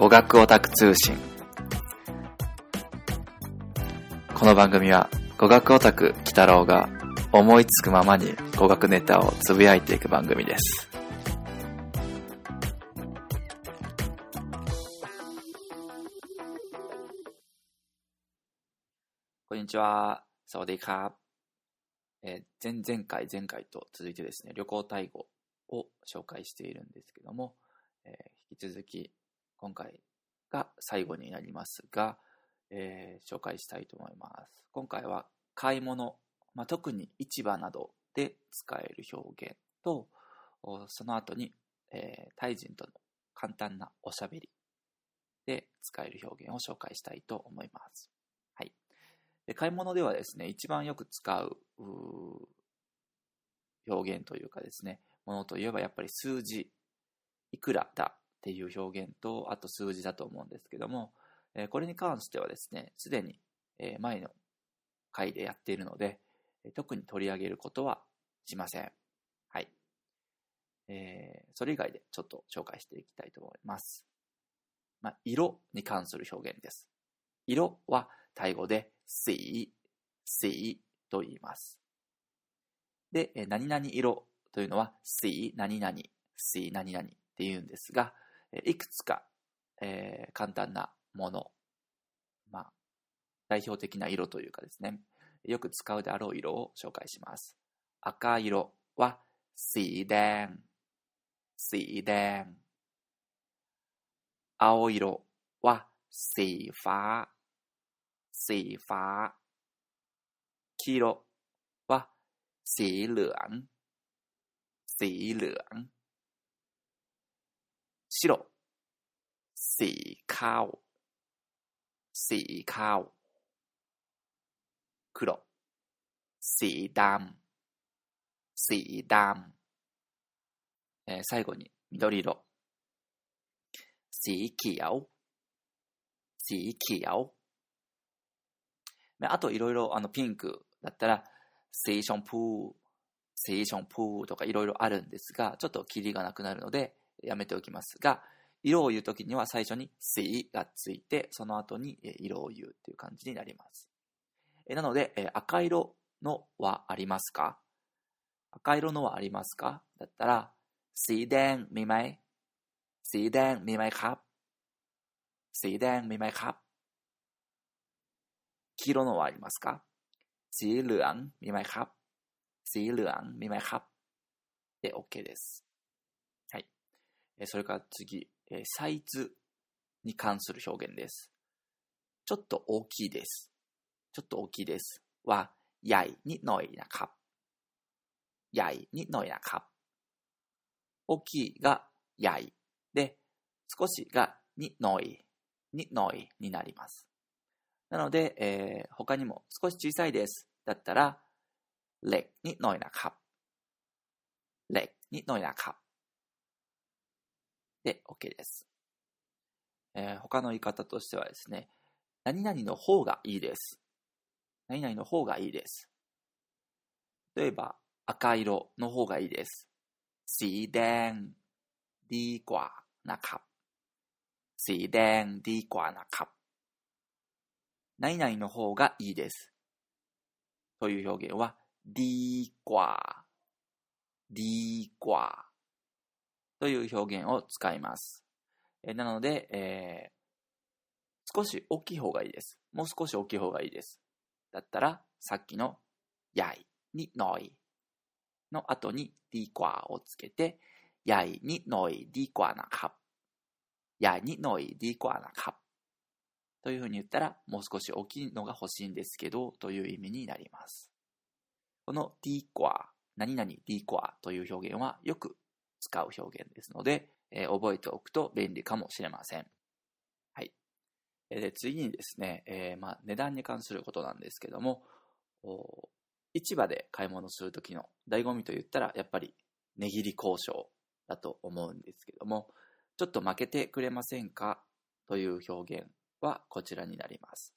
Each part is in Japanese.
語学オタク通信。この番組は語学オタク鬼太郎が思いつくままに語学ネタをつぶやいていく番組です。こんにちは。サワディーカ。えー前々回、前回と続いてですね、旅行タイ語を紹介しているんですけども、えー引き続き今回が最後になりますが、えー紹介したいと思います。今回は買い物、まあ、特に市場などで使える表現と、その後に、えータイ人との簡単なおしゃべりで使える表現を紹介したいと思います。で買い物ではですね、一番よく使う表現というかですね、ものといえばやっぱり数字、いくらだっていう表現と、あと数字だと思うんですけども、えこれに関してはですね、すでに、え前の回でやっているので、特に取り上げることはしません。はい。えーそれ以外でちょっと紹介していきたいと思います。まあ、色に関する表現です。色はタイ語で、水、水、と言います。で、何々色というのは、สี、何々、สี、何々って言うんですが、いくつか、えー、簡単なもの、まあ、代表的な色というかですね、よく使うであろう色を紹介します。赤色は、สีแดง、สี。青色は、สีฟ้、 สีฟ้า。黄色は、สีเหลือง สีเหลือง。白、สีข้าว สีข้าว。黒、สีดำ สีดำ。えー最後に緑色。สีเขียว。สีเขียว。 あといろいろあのピンクだったら、セイションプー、セイションプーとかいろいろあるんですが、ちょっとキリがなくなるのでやめておきますが、色を言うときには最初にセイがついて、その後に色を言うっていう感じになります。なので、赤色のはありますか？赤色のはありますか？だったら、セイデンงมีセイデン見แดงมีไหมครั 黄色のはありますかสีเหลืองมีไหมครับสีเหลืองมีไหมครับで OK です。はい。えーそれから次、えーサイズに関する表現です。ちょっと大きいです。ちょっと大きいです。は、ใหญ่นิดหน่อยนะครับ ใหญ่นิดหน่อยนะครับ。大きいがใหญ่で、少しがにのい、にのいになります。 なので、えー他にも少し小さいです。だったら、เล็กนิดหน่อยนะครับเล็กนิดหน่อยนะครับで、OK です。えー他の言い方としてはですね、何々の方がいいです。何々の方がいいです。例えば、赤色の方がいいです。สีแดงดีกว่านะครับ สีแดงดีกว่านะครับ。 何々の方がいいです。という表現は、d ーー d ーーという表現を使います。えなので、えー、少し大きい方がいいです。もう少し大きい方がいいです。だったら、さっきのやいにのいの後に d ーをつけて、やいにのい d ーなかやいにのい d ーなかというふうに言ったら、もう少し大きいのが欲しいんですけど、という意味になります。この d コア、何々 d コアという表現はよく使う表現ですので、えー、覚えておくと便利かもしれません。はい。えで次にですね、えー、まあ、値段に関することなんですけども、市場で買い物するときの醍醐味と言ったら、やっぱり値切り交渉だと思うんですけども、ちょっと負けてくれませんか？という表現はこちらになります。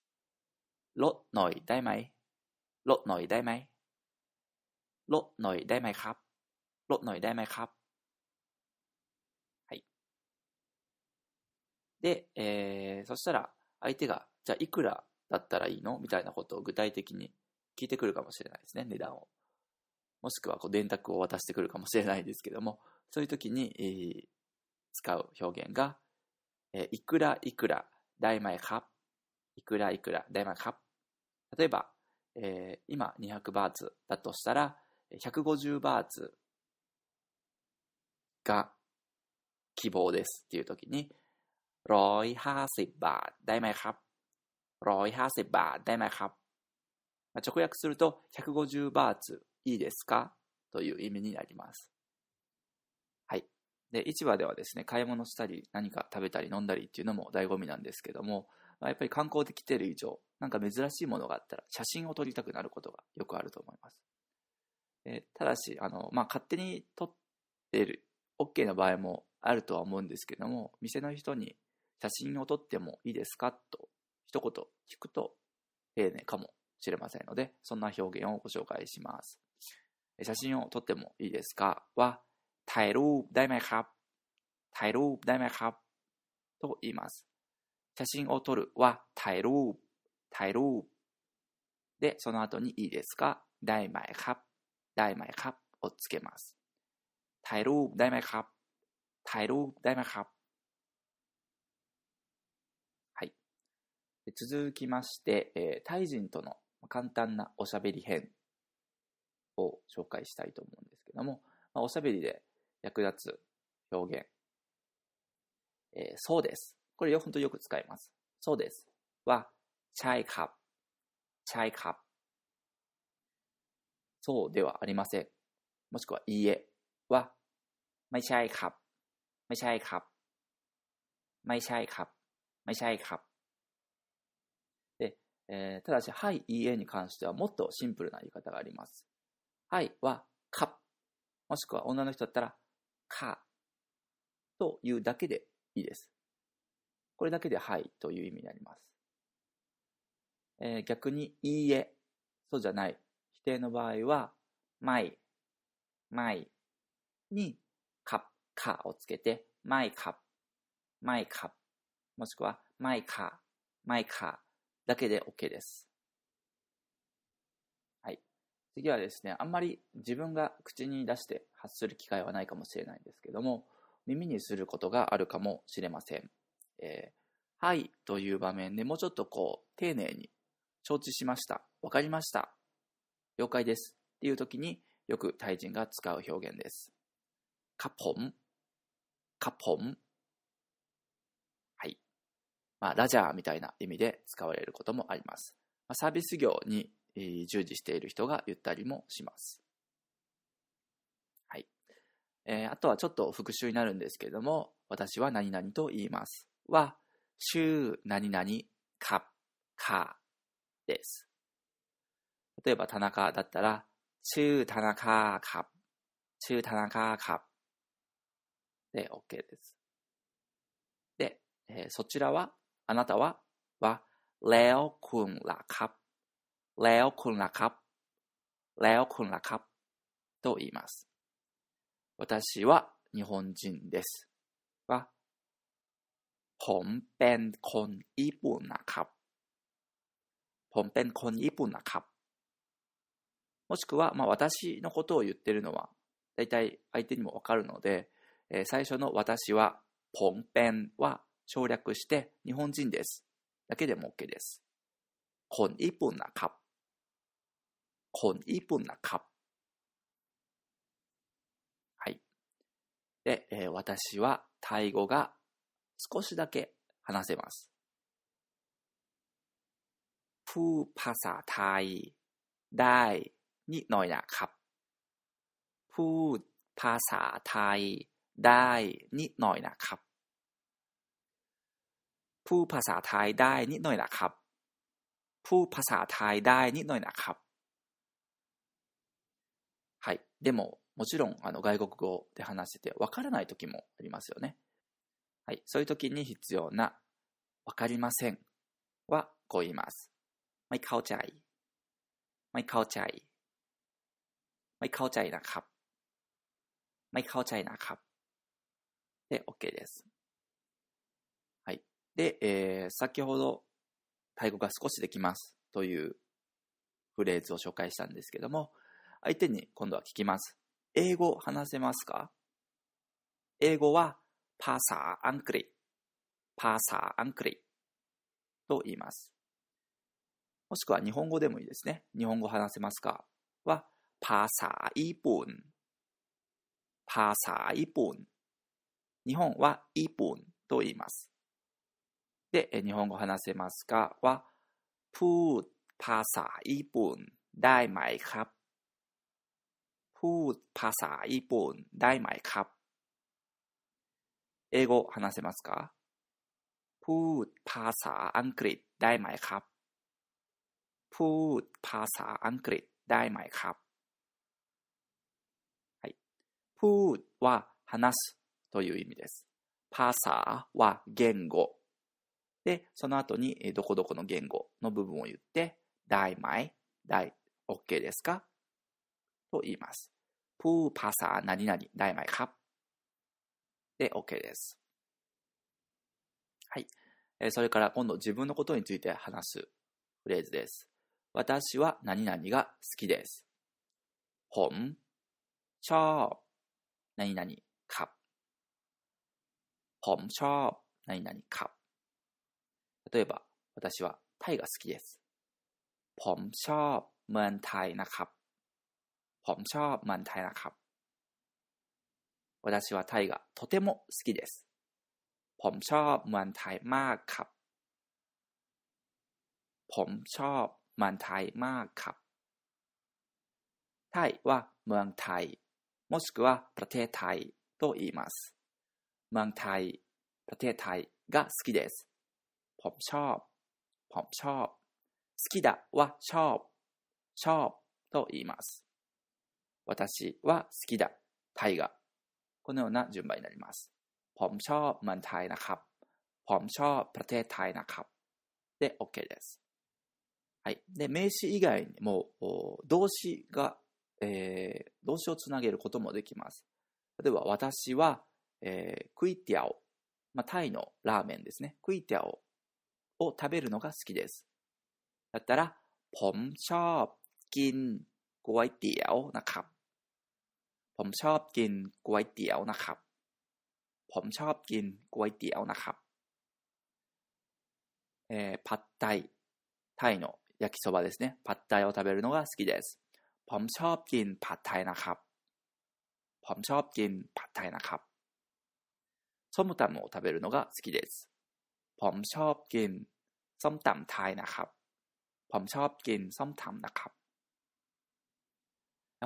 ลดหน่อยได้ไหมลดหน่อยได้ไหมลดหน่อยได้ไหมครับลดหน่อยได้ไหมครับはい。で、えー、そしたら相手が、じゃあいくらだったらいいのみたいなことを具体的に聞いてくるかもしれないですね、値段を。もしくはこう電卓を渡してくるかもしれないですけども、そういう時に、えー、使う表現が、えー、いくらいくら、 大前かいくらいくら、大前か例えば、えー、今200バーツだとしたら、150バーツが希望ですっていう時に、150バーได้ไหมครับ150バーได้ไหมครับ直訳すると、150バーツいいですかという意味になります。 で、市場ではですね、買い物したり、何か食べたり飲んだりっていうのも醍醐味なんですけども、まあ、やっぱり観光で来てる以上、なんか珍しいものがあったら、写真を撮りたくなることがよくあると思います。えただし、あの、まあ、勝手に撮ってる、OK な場合もあるとは思うんですけども、店の人に写真を撮ってもいいですかと一言聞くと丁寧かもしれませんので、そんな表現をご紹介します。写真を撮ってもいいですかは、 ถ่ายรูปได้ไหมครับถ่ายรูปได้ไหมครับと言います。写真を撮るは、ถ่ายรูปถ่ายรูปで、その後にいいですかได้ไหมครับได้ไหมครับをつけます。ถ่ายรูปได้ไหมครับถ่ายรูปได้ไหมครับはい。続きまして、えー、タイ人との簡単なおしゃべり編を紹介したいと思うんですけども、まあ、おしゃべりで 役立つ表現、えー、そうです。これ本当よく使います。そうです。は、チャイカップ、チャイカップ。そうではありません。もしくは、いいえは、ไม่ใช่ครับไม่ใช่ครับไม่ใช่ครับไม่ใช่ครับえー、ただし、はい、いいえに関してはもっとシンプルな言い方があります。はいは、か。もしくは女の人だったら、 か。というだけでいいです。これだけではいという意味になります。えー、逆に、いいえ、そうじゃない。否定の場合は、まい、まいに、か、かをつけて、まいか、まいか、もしくは、まいか、まいかだけで OK です。次はですね、あんまり自分が口に出して発する機会はないかもしれないんですけども、耳にすることがあるかもしれません。えー、はいという場面でもうちょっとこう、丁寧に、承知しました。わかりました。了解です。っていう時によくタイ人が使う表現です。カポン、カポンはいまあ、ラジャーみたいな意味で使われることもあります。まあ、サービス業に従事している人が言ったりもします。はい。えー、あとはちょっと復習になるんですけれども、私は何々と言います。は、週何々か、かです。例えば、田中だったら、中田中か、中田中かで OK です。で、えー、そちらは、あなたは、は、レオ君らか、 แล้วคุณล่ะครับแล้วคุณล่ะครับと言います。私は日本人です。はผมเป็นคนญี่ปุ่นนะครับผมเป็นคนญี่ปุ่นนะครับもしくは、まあ、私のことを言ってるのは、大体相手にもわかるので、えー、最初の私は、ポンペンは省略して日本人です。だけでも OK です。คนญี่ปุ่นนะครับ คนญี่ปุ่นนะครับはい。で、えー、私はタイ語が少しだけ話せます。พูดภาษาไทยได้นิดหน่อยนะครับพูดภาษาไทยได้นิดหน่อยนะครับพูดภาษาไทยได้นิดหน่อยนะครับพูดภาษาไทยได้นิดหน่อยนะครับ でも、もちろん、あの、外国語で話してて、わからない時もありますよね。はい。そういう時に必要な、わかりませんは、こう言います。 ไม่เข้าใจไม่เข้าใจไม่เข้าใจนะครับไม่เข้าใจนะครับで OK です。はい。で、えー、先ほど、タイ語が少しできますというフレーズを紹介したんですけども、 相手に今度は聞きます。英語話せますか？英語はパーサーアンクリ、パーサーアンクリと言います。もしくは日本語でもいいですね。日本語話せますか？はパーサーイプン、パーサーイプン。日本はイプンと言います。で、日本語話せますか？はプーパーサーイプン、ダイカップ。พูดภาษาญี่ปุ่นได้ไหมครับ英語話せますかพูดภาษาอังกฤษได้ไหมครับพูดภาษาอังกฤษได้ไหมครับはいพูดは話すという意味です。パーサーは言語。で、その後にどこどこの言語の部分を言って、大前、大、OK ですかと言います。 ผู้ภา何々ได้ไで OK です。はい。えそれから今度自分のことについて話すフレーズです。私は何々が好きです。本、ชอบ、何々、ครับ。ผม、何々、か。例えば、私はタイが好きです。ほんชょบ、เมือง。 ผมชอบเมืองไทยนะครับ私はタイがとても好きです。ผมชอบเมืองไทยมากครับผมชอบเมืองไทยมากครับไทยはเมืองไทยもしくはประเทศไทยと言います。เมืองไทยประเทศไทยが好きです。ผมชอบผมชอบ好きだはชอบชอบと言います。 私は好きだไทยがこのような順番になります。ผมชอบเมืองไทยนะครับผมชอบประเทศไทยนะครับで OK です。はい。で、名詞以外にも動詞が、えー、動詞をつなげることもできます。例えば、私は、えー、クイティアオ、まあ、タイのラーメンですね。クイティアオを食べるのが好きです。だったら、ผมชอบกินก๋วยเตี๋ยวนะครับ ผมชอบกินก๋วยเตี๋ยวนะครับผมชอบกินก๋วยเตี๋ยวนะครับえー、パッタイ、タイの焼きそばですね。パッタイを食べるのが好きです。ผมชอบกินผัดไทยนะครับผมชอบกินผัดไทยนะครับส้มตำを食べるのが好きです。ผมชอบกินส้มตำไทยนะครับผมชอบกินส้มตำนะครับ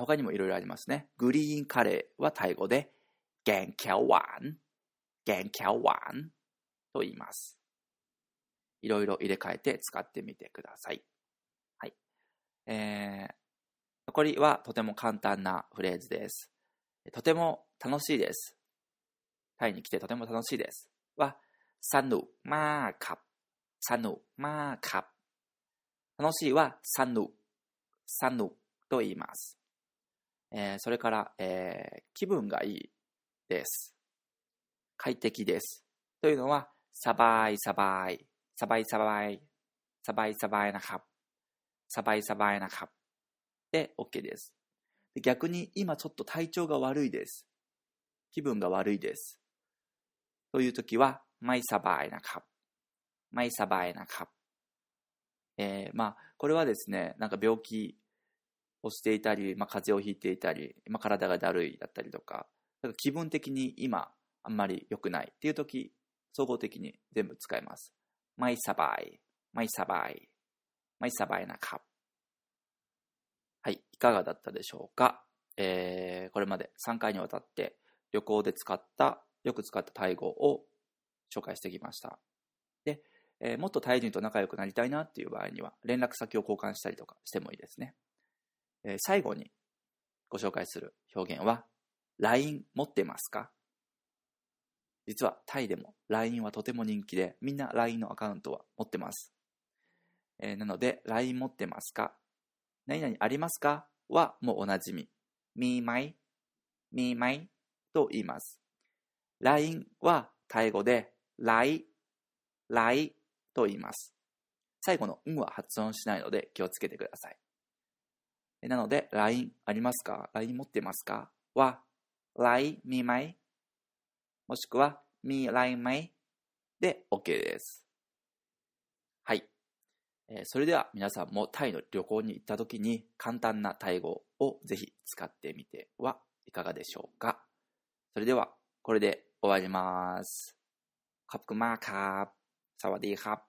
他にもいろいろありますね。グリーンカレーはタイ語で、ゲンキャワン、ゲンキャワンと言います。いろいろ入れ替えて使ってみてください。はい。えー、残りはとても簡単なフレーズです。とても楽しいです。タイに来てとても楽しいです。は、サヌマーカサヌマーカ楽しいはサヌ、サヌと言います。えー、それから、えー、気分がいいです。快適です。というのは、サバイサバイ、サバイサバイ、サバイサバイなカサバイサバイなカで OK です。逆に今ちょっと体調が悪いです。気分が悪いです。という時は、マイサバイなカマイサバイなカえー、まあ、これはですね、なんか病気をしていたり、まあ、風邪をひいていたり、まあ、体がだるいだったりとか、か気分的に今、あんまり良くないっていう時、総合的に全部使います。マイサバイ、マイサバイ、マイサバイなカはい、いかがだったでしょうか、えー、これまで3回にわたって旅行で使った、よく使ったタイ語を紹介してきました。で、えー、もっとタイ人と仲良くなりたいなっていう場合には、連絡先を交換したりとかしてもいいですね。えー、最後にご紹介する表現は、LINE 持ってますか？実はタイでも LINE はとても人気で、みんな LINE のアカウントは持ってます。えー、なので、LINE 持ってますか？何々ありますか？はもうおなじみ。みまい、みまい？と言います。LINE はタイ語で、来、来と言います。最後のんは発音しないので気をつけてください。なので、LINE ありますか ?LINE 持ってますか？は、LINE 見まい？もしくは、み LINE まい？で OK です。はい。えー、それでは皆さんもタイの旅行に行った時に簡単なタイ語をぜひ使ってみてはいかがでしょうか？それでは、これで終わります。カップマーカー、サกディーハ